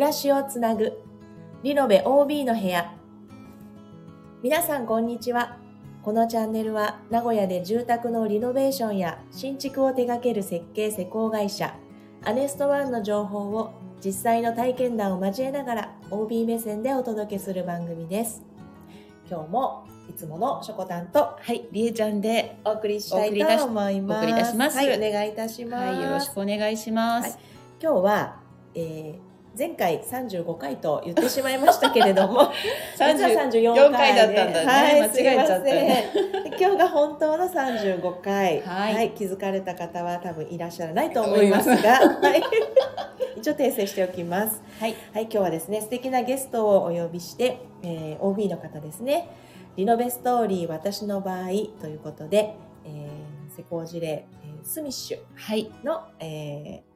暮らしをつなぐ。リノベ OB の部屋。皆さんこんにちは。このチャンネルは名古屋で住宅のリノベーションや新築を手掛ける設計施工会社アネストワンの情報を実際の体験談を交えながら OB 目線でお届けする番組です。今日もいつものしょこたんとはい、りえちゃんでお送りしたいと思います。お送りいたします。はい、お願いいたします、はい、よろしくお願いします。今日は、えー前回35回と言ってしまいましたけれども 実は34回だったんだね。はい、間違えちゃったね今日が本当の35回、はい。気づかれた方は多分いらっしゃらないと思いますが、はい、一応訂正しておきます。はい、はい、今日はですね素敵なゲストをお呼びして、えー OB の方ですね。リノベストーリー私の場合ということで、えー施工事例、えースミッシュはい、の、えー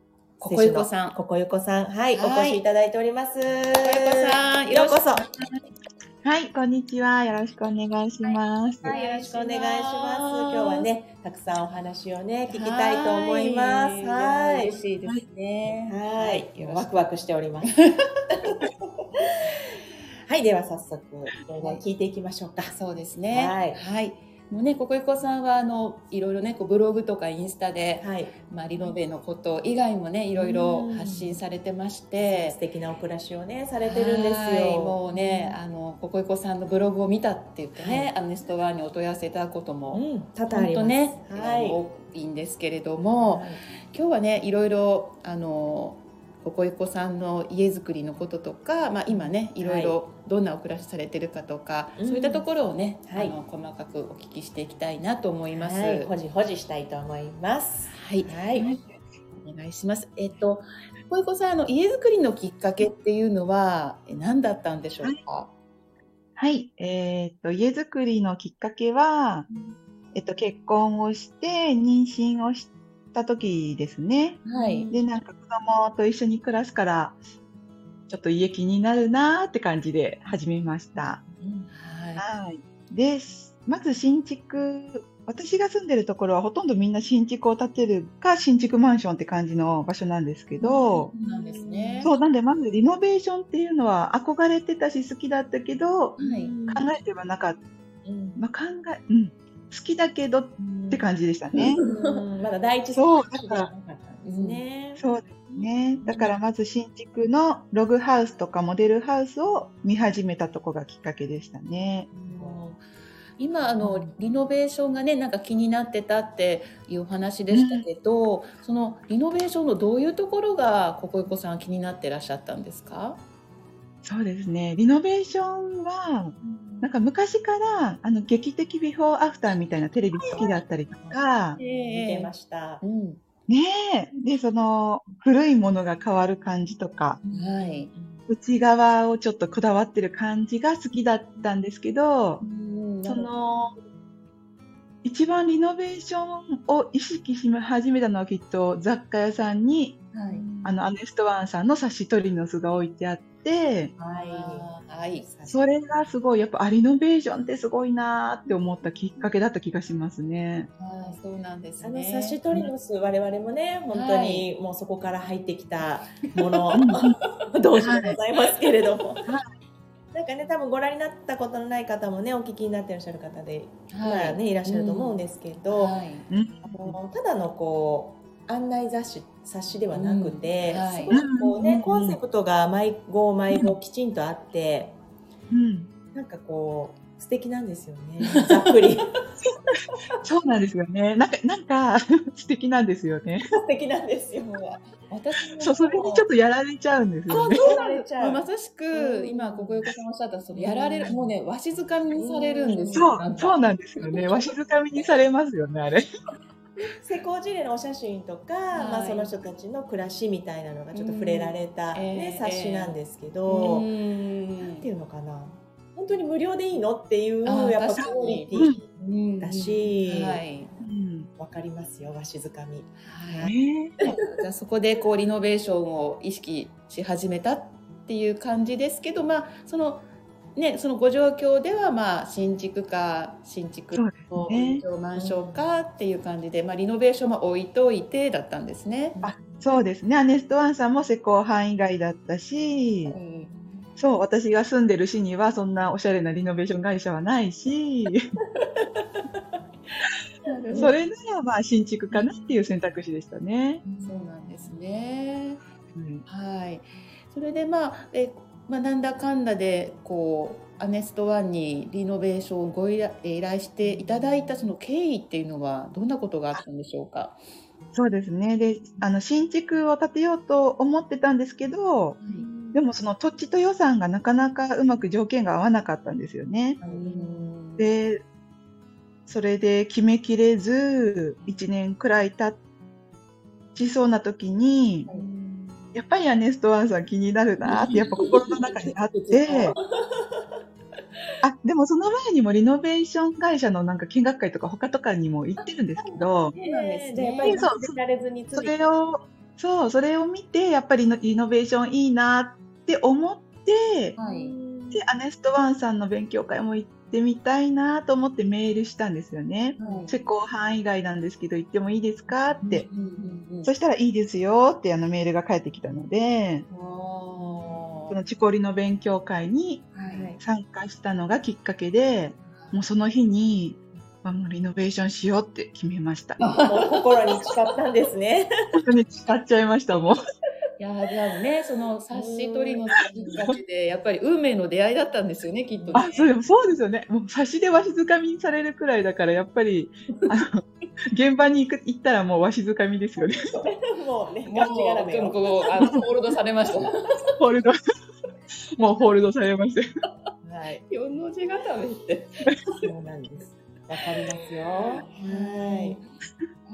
ここゆこさんここゆこさん、はい、はいお越しいただいております。こここゆこさん、ようこそ。はい、こんにちは。よろしくお願いします。はい、よろしくお願いします。今日はね、たくさんお話をね、聞きたいと思います。はい。嬉しいですね。はい、ワクワクしております。はい、では早速、いろいろ聞いていきましょうか。そうですね。はいはい。もうね、ここゆこさんは、あの、いろいろね、こうブログとかインスタで、はい、まあ、リノベのこと以外もね、いろいろ発信されてまして素。敵なお暮らしをね、されてるんですはいよ。もうね、あの、ここゆこさんのブログを見たって言ってね、はアネストワンにお問い合わせいただくことも、うん、多々あ本ります。当ね、はい。多いんですけれども、はい今日はねいろいろあのここいこさんの家づくりのこととか、まあ、今ねいろいろどんなお暮らしされてるかとか、うんそういったところをね、はいあの細かくお聞きしていきたいなと思います。はい、ほじほじしたいと思います。はい、はい。お願いします。えっと、ここいこさんあの家づくりのきっかけっていうのはえ何だったんでしょうか？はい、えーっと、家づくりのきっかけは、えっと、結婚をして、妊娠をした時ですね。はい。で、なんか子供と一緒に暮らすから、ちょっと家気になるなーって感じで始めました。ははい。で、まず新築、私が住んでるところはほとんどみんな新築を建てるか新築マンションって感じの場所なんですけい。ど、そうなんですね。そう、なんでまずリノベーションっていうのは憧れてたし好きだったけど、はい。考えてはなかった。うんまあ、考え、うん、好きだけどって感じでしたね。うんまだ第一そう選択肢ではなかったんですね。そうですね。だからまず新築のログハウスとかモデルハウスを見始めたとこがきっかけでしたね。今あのリノベーションがねなんか気になってたっていうお話でしたけど、そのリノベーションのどういうところがここいこさん気になってらっしゃったんですか？そうですね。リノベーションは、なんか昔からあの劇的ビフォーアフターみたいなテレビ好きだったりとか、見てました。うん、ねえ。で、その古いものが変わる感じとか、はい。内側をちょっとこだわってる感じが好きだったんですけど、その、一番リノベーションを意識し始めたのはきっと雑貨屋さんに、はい。あの、アネストワンさんの冊子トリノスが置いてあって、ははい。それがすごい、やっぱあリノベーションってすごいなーって思ったきっかけだった気がしますね。はい、そうなんですあのね。サシトリノス、我々もね、本当にもうそこから入ってきたもの、同士でございますけれども。なんかね、多分ご覧になったことのない方もね、お聞きになっていらっしゃる方で、まあね、いらっしゃると思うんですけど、はい。あのただのこう案内雑誌冊子ではなくて、うんはいすごくこうね、うんコンセプトが毎号毎号きちんとあって、うん。なんかこう素敵なんですよねざっくり そうなんですよね。なんか、なんか 素敵なんですよね。素敵なんですよ私もそう、それにちょっとやられちゃうんですよね。そうなれちゃうまさしく今ここ横さんおっしゃったそのやられるもうねわしづかみにされるんですよ。そう、そうなんですよね。わしづかみにされますよね、あれ。施工事例のお写真とか、まあ、その人たちの暮らしみたいなのがちょっと触れられた、うん。ねえー冊子なんですけど、うなんんていうのかな。本当に無料でいいのっていうやっぱクオリティうんだしはい。うん。わかりますよわしづかみ。はい。ねじゃあそこでこうリノベーションを意識し始めたっていう感じですけど、まあそのねそのご状況ではまあ新築か新築のマンションかっていう感じで、まあリノベーションは置いといてだったんですね。あ、そうですね。アネストワンさんも施工範囲外だったし、うんそう、私が住んでる市にはそんなおしゃれなリノベーション会社はないし、それならまあ新築かなっていう選択肢でしたね。そうなんですね。うんはい。それでまあえまあなんだかんだでこうアネストワンにリノベーションをご依頼依頼していただいたその経緯っていうのはどんなことがあったんでしょうか？そうですね。で、あの、新築を建てようと思ってたんですけど、でもその土地と予算がなかなかうまく条件が合わなかったんですよね。うんで、それで決めきれず、1年くらい経ちそうな時に、やっぱりアネストワンさん気になるなって、やっぱ心の中にあって、あ、でもその前にもリノベーション会社のなんか見学会とか他とかにも行ってるんですけど、それを、そう、それを見て、やっぱりリノベーションいいなって思って、はい。で、アネストワンさんの勉強会も行ってみたいなと思ってメールしたんですよね。はい施工範囲外なんですけど行ってもいいですか？って。うんうんうんそしたらいいですよってあのメールが返ってきたので、そのチコリの勉強会にはい参加したのがきっかけで、もうその日に、あもうリノベーションしようって決めました。心に誓ったんですね。本当に誓っちゃいました、もう。いやーじゃあねその冊子取りのきっかけでやっぱり運命の出会いだったんですよねきっとね。あ、そうでもそうですよね。もう差しでわしづかみにされるくらいだから、やっぱり、あの、現場に行く行ったらもうわしづかみですよね。もうね、もガチ絡めうよ。こうあのホールドされました。ホールド。もうホールドされましたよ。はい。四の字固めって。そうなんです。わかりますよ。はい。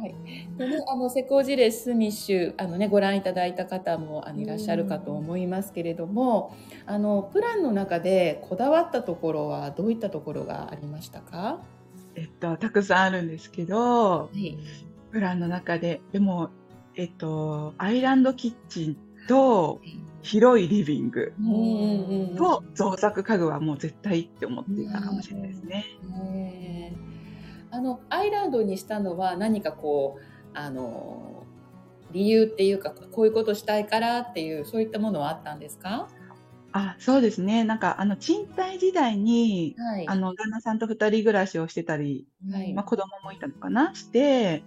はい。でね、あの施工事例スミッシュあのねご覧いただいた方もあのいらっしゃるかと思いますけれども、あのプランの中でこだわったところはどういったところがありましたか？えっと、たくさんあるんですけど、はい。プランの中で、でも、えっと、アイランドキッチンと広いリビング。と造作家具はもう絶対って思っていたかもしれないですね。あのアイランドにしたのは何かこうあの理由っていうかこういうことしたいからっていうそういったものはあったんですか？あ、そうですね。なんか、あの、賃貸時代に、はいあの、旦那さんと二人暮らしをしてたり、はいまあ、子供もいたのかな？して、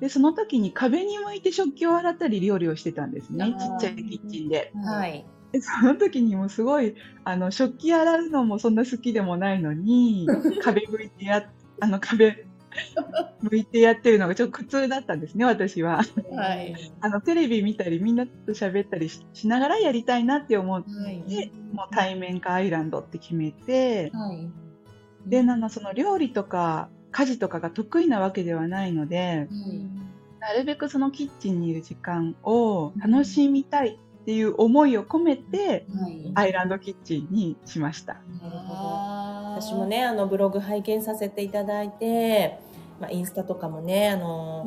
で、その時に壁に向いて食器を洗ったり料理をしてたんですね。ちっちゃいキッチンで。はい。でその時にもすごい、あの、食器洗うのもそんな好きでもないのに、壁向いてや、あの、壁向いてやってるのがちょっと苦痛だったんですね、私は。はい。あの、テレビ見たり、みんなと喋ったりししながらやりたいなって思っはい。て、もう対面かアイランドって決めて、はい。で、なんかその料理とか家事とかが得意なわけではないので、なるべくそのキッチンにいる時間を楽しみたいっていう思いを込めて、はい。アイランドキッチンにしました。なるほど。私も。ね、あのブログ拝見させていただいて、まあ、インスタとかもね、あの、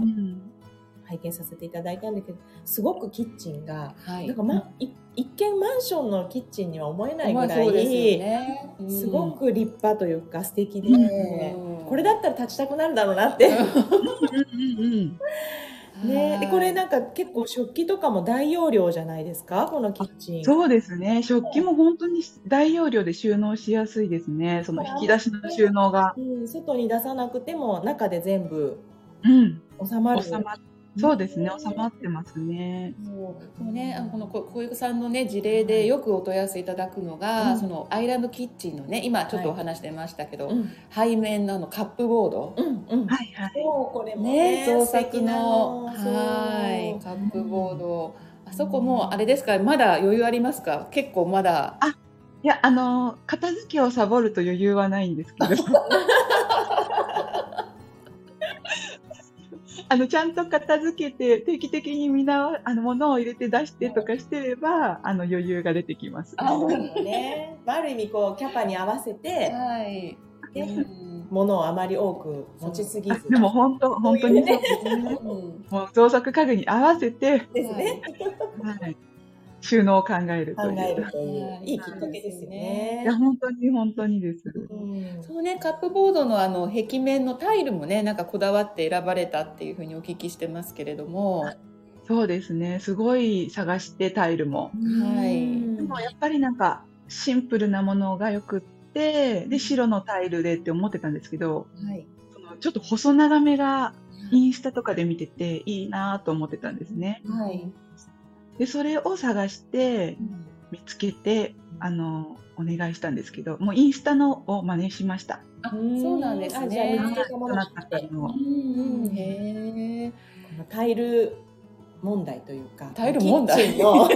拝見させていただいたんだけど、すごくキッチンが、はい。なんか、ま、い一見マンションのキッチンには思えないぐらい、ね。うんすごく立派というか素敵で、うんこれだったら立ちたくなるだろうなって。うんうんうん。ね、でこれなんか結構食器とかも大容量じゃないですか？このキッチン。そうですね。食器も本当に大容量で収納しやすいですね。その引き出しの収納が。うん、外に出さなくても中で全部うん。収まる。収まっそうですね。収まってますね。そう。そうね、あのこのこ小池さんのね事例でよくお問い合わせいただくのが、うん。そのアイランドキッチンのね今ちょっとお話してましたけど、うん、背面のあのカップボード、うん、うん。はいはい。そう、これもね、ね造作なのはいカップボード、あそこもあれですかまだ余裕ありますか？結構まだ。いや、あの、片付けをサボると余裕はないんですけど。あの、ちゃんと片付けて、定期的にみんな、あの、物を入れて出してとかしてれば、あの、余裕が出てきます。そうね。まあある意味こうキャパに合わせてはい、でうん物をあまり多く持ちすぎず。あでも本当、本当にそうですね。うんもう造作家具に合わせて、ですね。はい、収納を考える考という。えるといいいいきっかけですよねいや、。本当に本当にです。うんそのねカップボードのあの壁面のタイルもねなんかこだわって選ばれたっていうふうにお聞きしてますけれども、そうですね。すごい探してタイルも。はいでもやっぱりなんかシンプルなものがよくって、で、白のタイルでって思ってたんですけど、はい。そのちょっと細長めがインスタとかで見てていいなと思ってたんですね。はい。で、それを探して見つけて、あの、お願いしたんですけど、もうインスタのを真似しました。あ、そうなんですあじゃあ見ねつ。けたものうんうん、へえ。このタイル問題というかタイル問題？の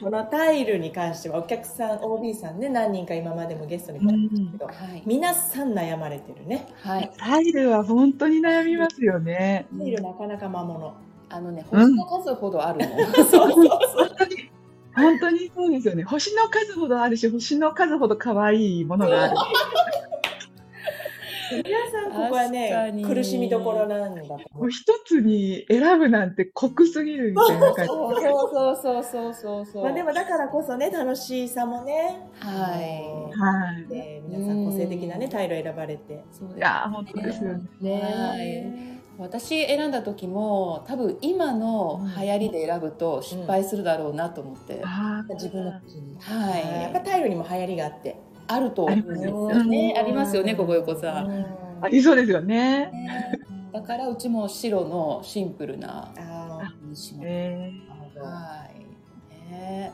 このタイルに関してはお客さん OB さんね何人か今までもゲストに来てましたけど、はい。皆さん悩まれてるねはい。タイルは本当に悩みますよね。タイルなかなか魔物あのね、うん星の数ほどあるの。そうそうそう本当に、本当にそうですよね。星の数ほどあるし、星の数ほど可愛いものがある。皆さんここはねに苦しみどころなんだもう一つに選ぶなんて酷すぎるみたいな感じ。そうそうそうそうそうそう。まあでもだからこそね楽しさもねははい。で皆さん個性的なねタイルを選ばれてい。そうですいやー、本当ですよね。はい。私選んだ時も多分今の流行りで選ぶと失敗するだろうなと思って、あー自分の口に。はい。やっぱタイルにも流行りがあってあると思うんですよね。ありますよね。ここ横さん、ありそうですよね。ね。だからうちも白のシンプルなあえあはい。ね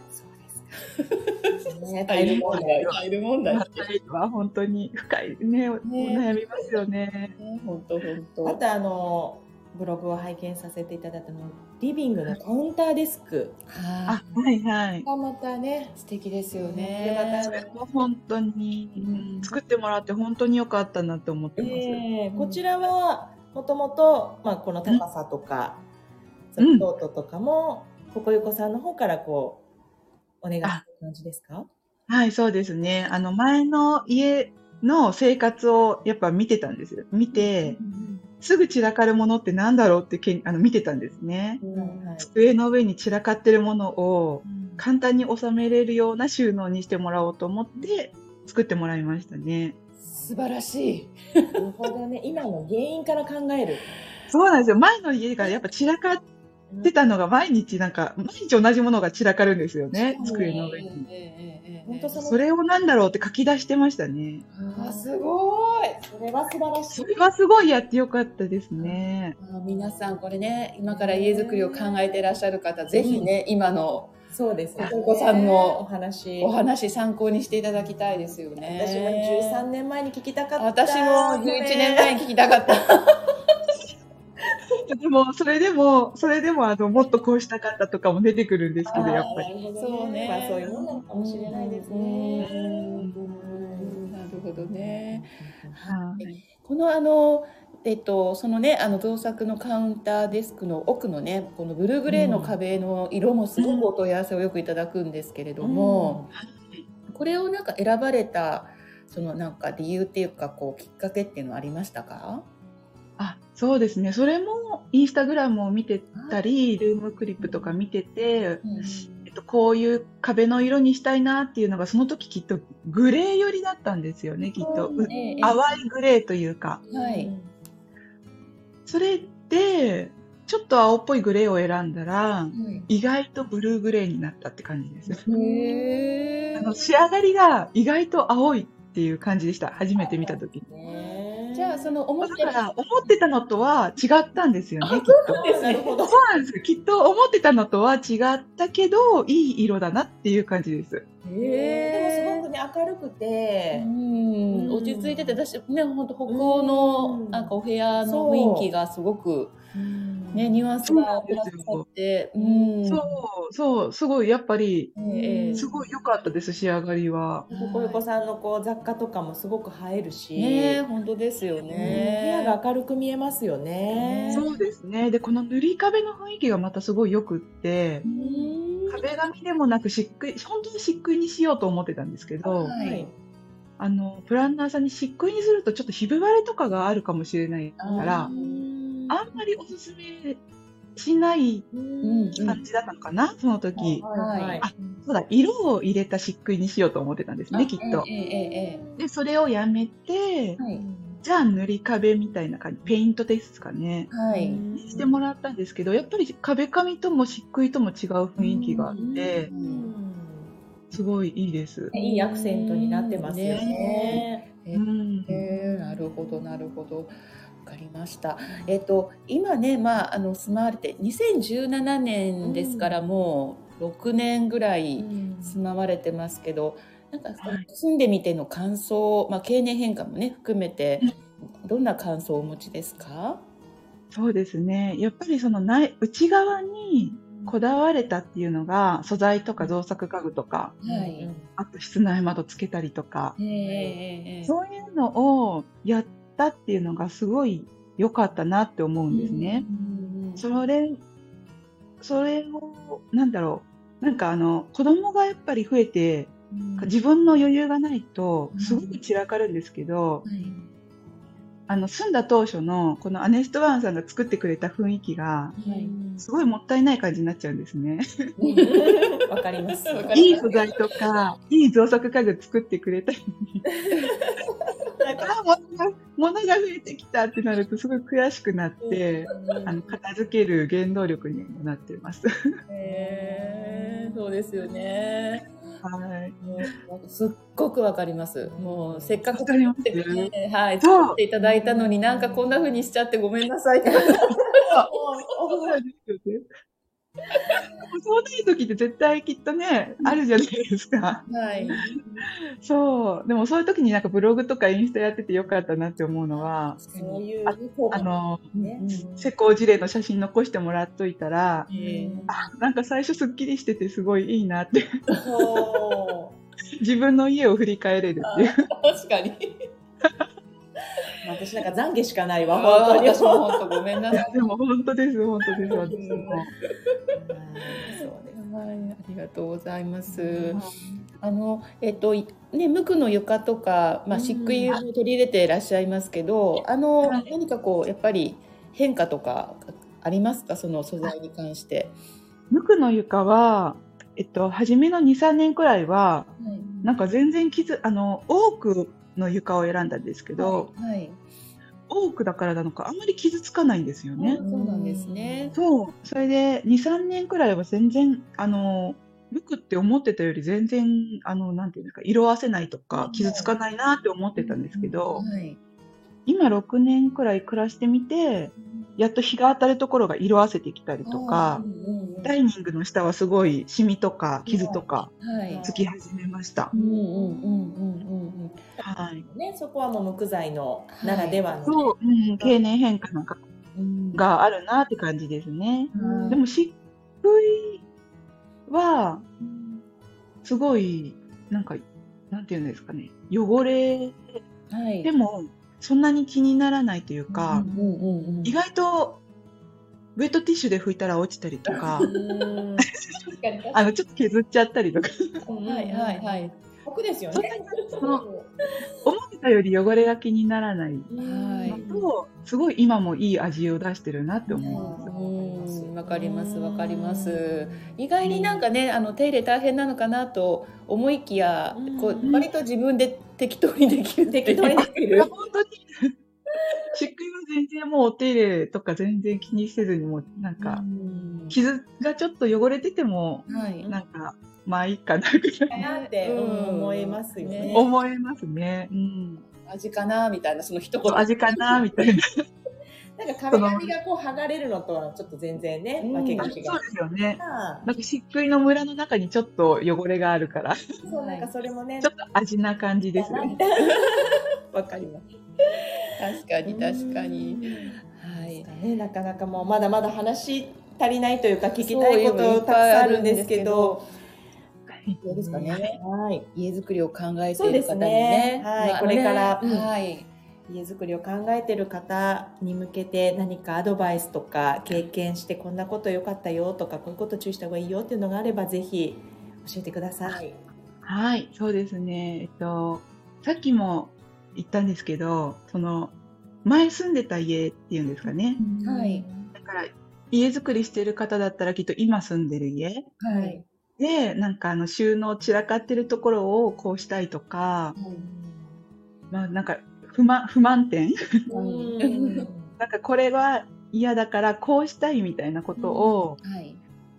ねタイル問題タイル問ー、タイルは本当に深いね、お悩みますよね。本当本当あとあのブログを拝見させていただいたのリビングのカウンターデスク。はあ、はいはい。がまたねい素敵ですよでねまたそれも本当に、うん。作ってもらって本当に良かったなって思ってます。えーこちらはもともと、まあ、この高さとか、うん。ノートとかも、ここゆこさんの方からこう、お願いする感じですか？はい、そうですね。あの、前の家の生活をやっぱ見てたんですよ。見て、すぐ散らかるものってなんだろうってけんあの見てたんですね。うんはい机の上に散らかってるものを簡単に収めれるような収納にしてもらおうと思って作ってもらいましたね。素晴らしい なるほどね。今の原因から考える。そうなんですよ。前の家がやっぱ散らかってたのが毎日なんか、毎日同じものが散らかるんですよね。机の上に。本当そのそれをなんだろうって書き出してましたね。あすごいそれは素晴らしいそ。れはすごいやってよかったですね。あ皆さんこれね今から家づくりを考えていらっしゃる方ぜひね今のそうですね。お子さんのお話。お話参考にしていただきたいですよね私も13年前に聞きたかった。私も11年前に聞きたかったでも、それでも、それでも、あの、もっとこうしたかったとかも出てくるんですけど、やっぱり。りそうね。まあそういうもんなのかもしれないですね。うん。なるほどね。はい。このあのえっと、そのねあの造作のカウンターデスクの奥のねこのブルーグレーの壁の色もすごくお問い合わせをよくいただくんですけれども、これをなんか選ばれたそのなんか理由っていうかこうきっかけっていうのはありましたか？あ、そうですね。それも、インスタグラムを見てたり、ルームクリップとか見てて、えっと、こういう壁の色にしたいなっていうのが、その時きっとグレー寄りだったんですよね、きっと。うええ淡いグレーというか。はいそれで、ちょっと青っぽいグレーを選んだら、はい意外とブルーグレーになったって感じです。へあの仕上がりが意外と青いっていう感じでした。初めて見た時ねじゃあその思ってだから、思ってたのとは違ったんですよね。そうなんですよ。きっと思ってたのとは違ったけど、いい色だなっていう感じです。でもすごくね明るくて、うん落ち着いてて私ね本当北欧のうんなんかお部屋の雰囲気がすごくねニュアンスがプラスされてうんそう、そう、すごい、やっぱり、ええすごい良かったです、仕上がりは。ここよこさんのこう雑貨とかもすごく映えるし、ね本当ですようん部屋ね。が明るく見えますよね。そうですね。で、この塗り壁の雰囲気がまたすごい良くって、うん。壁紙でもなく漆喰、本当に漆喰にしようと思ってたんですけど、はい。あの、プランナーさんに漆喰にするとちょっとひび割れとかがあるかもしれないから、あんまりおすすめしないうん感じだったのかな、その時。はいはいあそうだ、色を入れた漆喰にしようと思ってたんですね、きっとえ。えええで、それをやめてえ、はいじゃあ塗り壁みたいな感じ、ペイントですかね。はい。してもらったんですけど、やっぱり壁紙とも漆喰とも違う雰囲気があって、すごいいいです。いいアクセントになってますよね。なるほどなるほどわかりました。えっ、と今ねまああの住まわれて2017年ですから、もう6年ぐらい住まわれてますけど、なんかはい。住んでみての感想、まあ経年変化もね含めてどんな感想をお持ちですか？そうですね。やっぱりその内内側にこだわれたっていうのが、素材とか造作家具とか、はい。あと室内窓つけたりとか、えーえーそういうのをやったっていうのがすごい良かったなって思うんですね。それ、それを、なんだろう。なんかあの、子供がやっぱり増えて、自分の余裕がないと、すごく散らかるんですけど、はいあの、住んだ当初の、このアネストワンさんが作ってくれた雰囲気が、はいすごいもったいない感じになっちゃうんですね。わかります。いい素材とか、いい造作家具作ってくれたのに、あ、物が、物が増えてきたってなるとすごい悔しくなって、あの、片付ける原動力にもなってます。へーそうですよね。はい。もうすっごくわかります。もうせっかくねはい、作っていただいたのになんかこんな風にしちゃってごめんなさいって。そうない時って絶対きっとね、あるじゃないですか。はい。そう。でもそういう時になんかブログとかインスタやっててよかったなって思うのは、そういうああの、ね。施工事例の写真残してもらっといたら、えーあ、なんか最初すっきりしててすごいいいなって。自分の家を振り返れるっていう。確かに。私なんか懺悔しかないわ、本当に。私も本当ごめんなさい。でも本当です、本当です、私も。そうです。はい、ありがとうございます。あの、えっと、いね、無垢の床とか、まあ、うん漆喰を取り入れていらっしゃいますけど、あの、はい何かこう、やっぱり変化とかありますか、その素材に関して。無垢の床は、えっと、初めの2、3年くらいは、なんか全然傷、あの、多くの床を選んだんですけど、はい、多くだからなのか、あんまり傷つかないんですよね。そうなんですね。そう。それで、2、3年くらいは全然、あの、無垢って思ってたより全然、あの、なんていうんですか、色あせないとか、傷つかないなって思ってたんですけど、はい、今6年くらい暮らしてみて、やっと日が当たるところが色あせてきたりとか、ダイニングの下はすごいシミとか傷とかはい。つき始めましたう。んうんうんうんうんうん。はい。ね、そこはもう木材のならではの。そう、うん、経年変化なんかうんがあるなって感じですね。はいでも漆喰は、すごい、なんか、なんていうんですかね、汚れはい。でも、そんなに気にならないというか、うんうんうんうん。意外と、ウェットティッシュで拭いたら落ちたりとか、うん。あの、ちょっと削っちゃったりとか、はいはいはい。僕ですよそんねな。その思 たより汚れが気にならないはいのと、すごい今もいい味を出してるなって思います。うん、わかりますわかります。意外になんかね、あの手入れ大変なのかなと思いきや、うんこう割と自分で適当にできる適当にできる。本当に、漆喰は全然もうお手入れとか全然気にせずにもうなんか、傷がちょっと汚れてても、はい。なんか、まあいいかなぐらいかなって、うん思いますよねね。思えますね。うん。味かなみたいなその一言。味かなみたいな。なんか壁紙がこう剥がれるのとはちょっと全然ね、うんわけが違う。そうですよね。あなんか漆喰の村の中にちょっと汚れがあるから、ちそう、なんかそれもねょっ、と味な感じですね。わかります。確かに確かに。はい。ね、なかなかもうまだまだ話足りないというか聞きたいことたくさんあるんですけど、どうですかね。はい、家づくりを考えている方にね。ねはいまあこれからはい。家づくりを考えてる方に向けて何かアドバイスとか経験してこんなこと良かったよとかこういうこと注意した方がいいよっていうのがあればぜひ教えてください。はい、そうですね。えっと、さっきも言ったんですけど、その、前住んでた家っていうんですかね。はいだから、家づくりしてる方だったらきっと今住んでる家はい。で、なんかあの収納散らかってるところをこうしたいとか、まあなんか不満、不満点？うんなんかこれは嫌だからこうしたいみたいなことを、はい。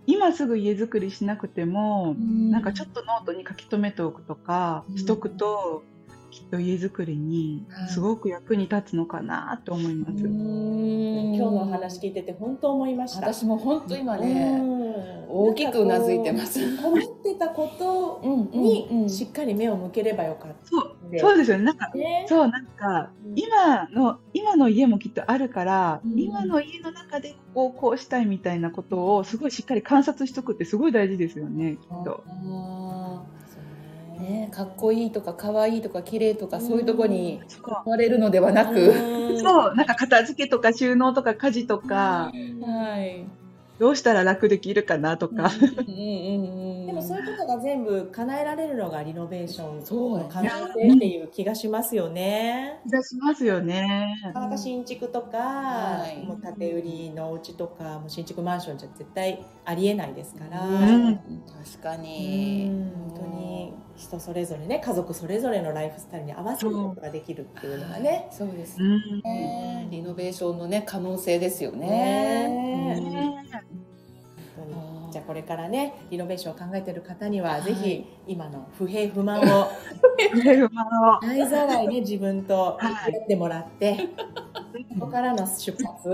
今すぐ家作りしなくても、なんかちょっっとノートに書き留めておくとかうんしとくと、きっと家づくりにすごく役に立つのかなと思います。と今日のお話聞いてて本当思いました。私も本当今うね、ん大きくうなずいてます。なんかこう思ってたことうんにしっかり目を向ければよかった。そうでそうで。すよね。なんかね。そう、なんかうん、今の、今の家もきっとあるから、うん。今の家の中でここをこうしたいみたいなことをすごいしっかり観察しとくってすごい大事ですよね、きっと。ね、かっこいいとか可愛いとか綺麗とかそういうとこにそう。思われるのではなく、うんそう、なんか片付けとか収納とか家事とか、はい。どうしたら楽できるかなとか。うんうんうん でもそういうことが全部叶えられるのがリノベーションそうの可能性っていう気がしますよね。気がしますよね。なかなか新築とか、はいもう建て売りのお家とか、もう新築マンションじゃ絶対ありえないですから。うん確かうに。ん本当に人それぞれね家族それぞれのライフスタイルに合わせることができるっていうのがね。そうですうん。ね。リノベーションのね可能性ですよね。ねじゃあこれからねリノベーションを考えている方には、はいぜひ今の不平不満をあの大ざらいね自分とはいやってもらって、そこからの出発。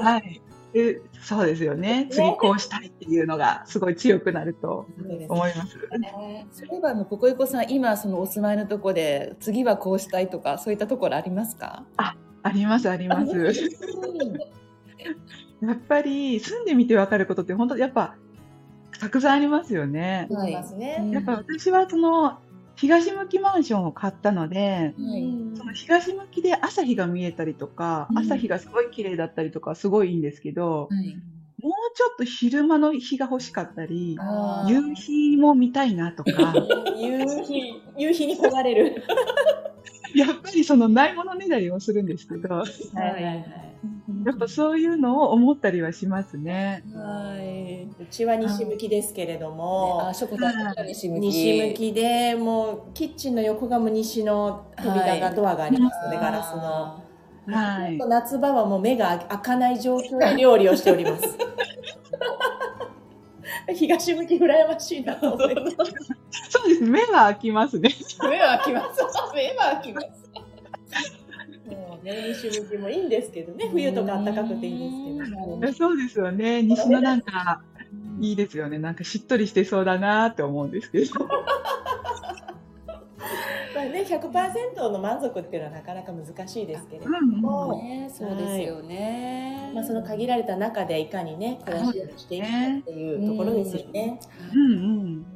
はい。でそうですよね。次こうしたいっていうのがすごい強くなると思います。そういえばあのココイコさん今そのお住まいのとこで次はこうしたいとかそういったところありますか？ありますあります。やっぱり住んでみてわかることって本当やっぱたくさんありますよね。ありますね。やっぱ私はその東向きマンションを買ったので、はい。その東向きで朝日が見えたりとか、うん朝日がすごい綺麗だったりとかすごいいいんですけど、はい。もうちょっと昼間の日が欲しかったり、夕日も見たいなとか、夕日夕日に焦がれる。やっぱりそのないものねだりをするんですけど、はいはいはい。やっぱそういうのを思ったりはしますね。はい。うちは西向きですけれどもあ、、ショコタンの西向き。西向きでもうキッチンの横がもう西の扉が、はいドアがありますので、ガラスの。あはい。夏場はもう目が開かない状況で料理をしております。東向き羨ましいなと思います。そうです。目は開きますね。ー目は開きます。目は開きます。もうね、西向きもいいんですけどね、冬とか暖かくていいですけど。どそうですよね。西のなんか、いいですよね。なんかしっとりしてそうだなって思うんですけど。まあね、100%の満足っていうのはなかなか難しいですけれどうんも、ね、そうですよね。まあ、その限られた中でいかにね、暮らしをしていくかっていうところですよね。うんうん。うん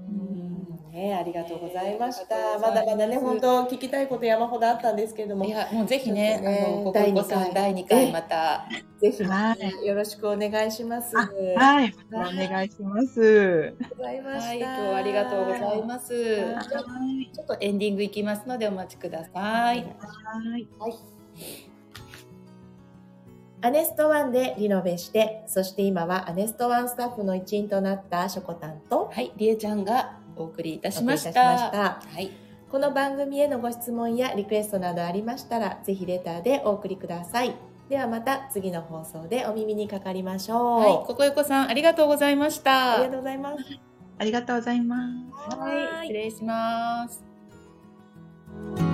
ね、ありがとうございました。まだまだね、本当聞きたいこと山ほどあったんですけれどもい、や、もうぜひね、ねあの、ココイコさん第2回また。ぜひ、はいよろしくお願いします。あはい。お願いします。ございました。はい、今日はありがとうございます。ちょっとエンディングいきますのでお待ちください。はい。アネストワンでリノベして、そして今はアネストワンスタッフの一員となったしょこたんとはい、りえちゃんがお送りいたしました。たしましたはい、この番組へのご質問やリクエストなどありましたら、ぜひレターでお送りください。ではまた次の放送でお耳にかかりましょう。はい、ここよこさんありがとうございました。ありがとうございます。ありがとうございます。はい、失礼します。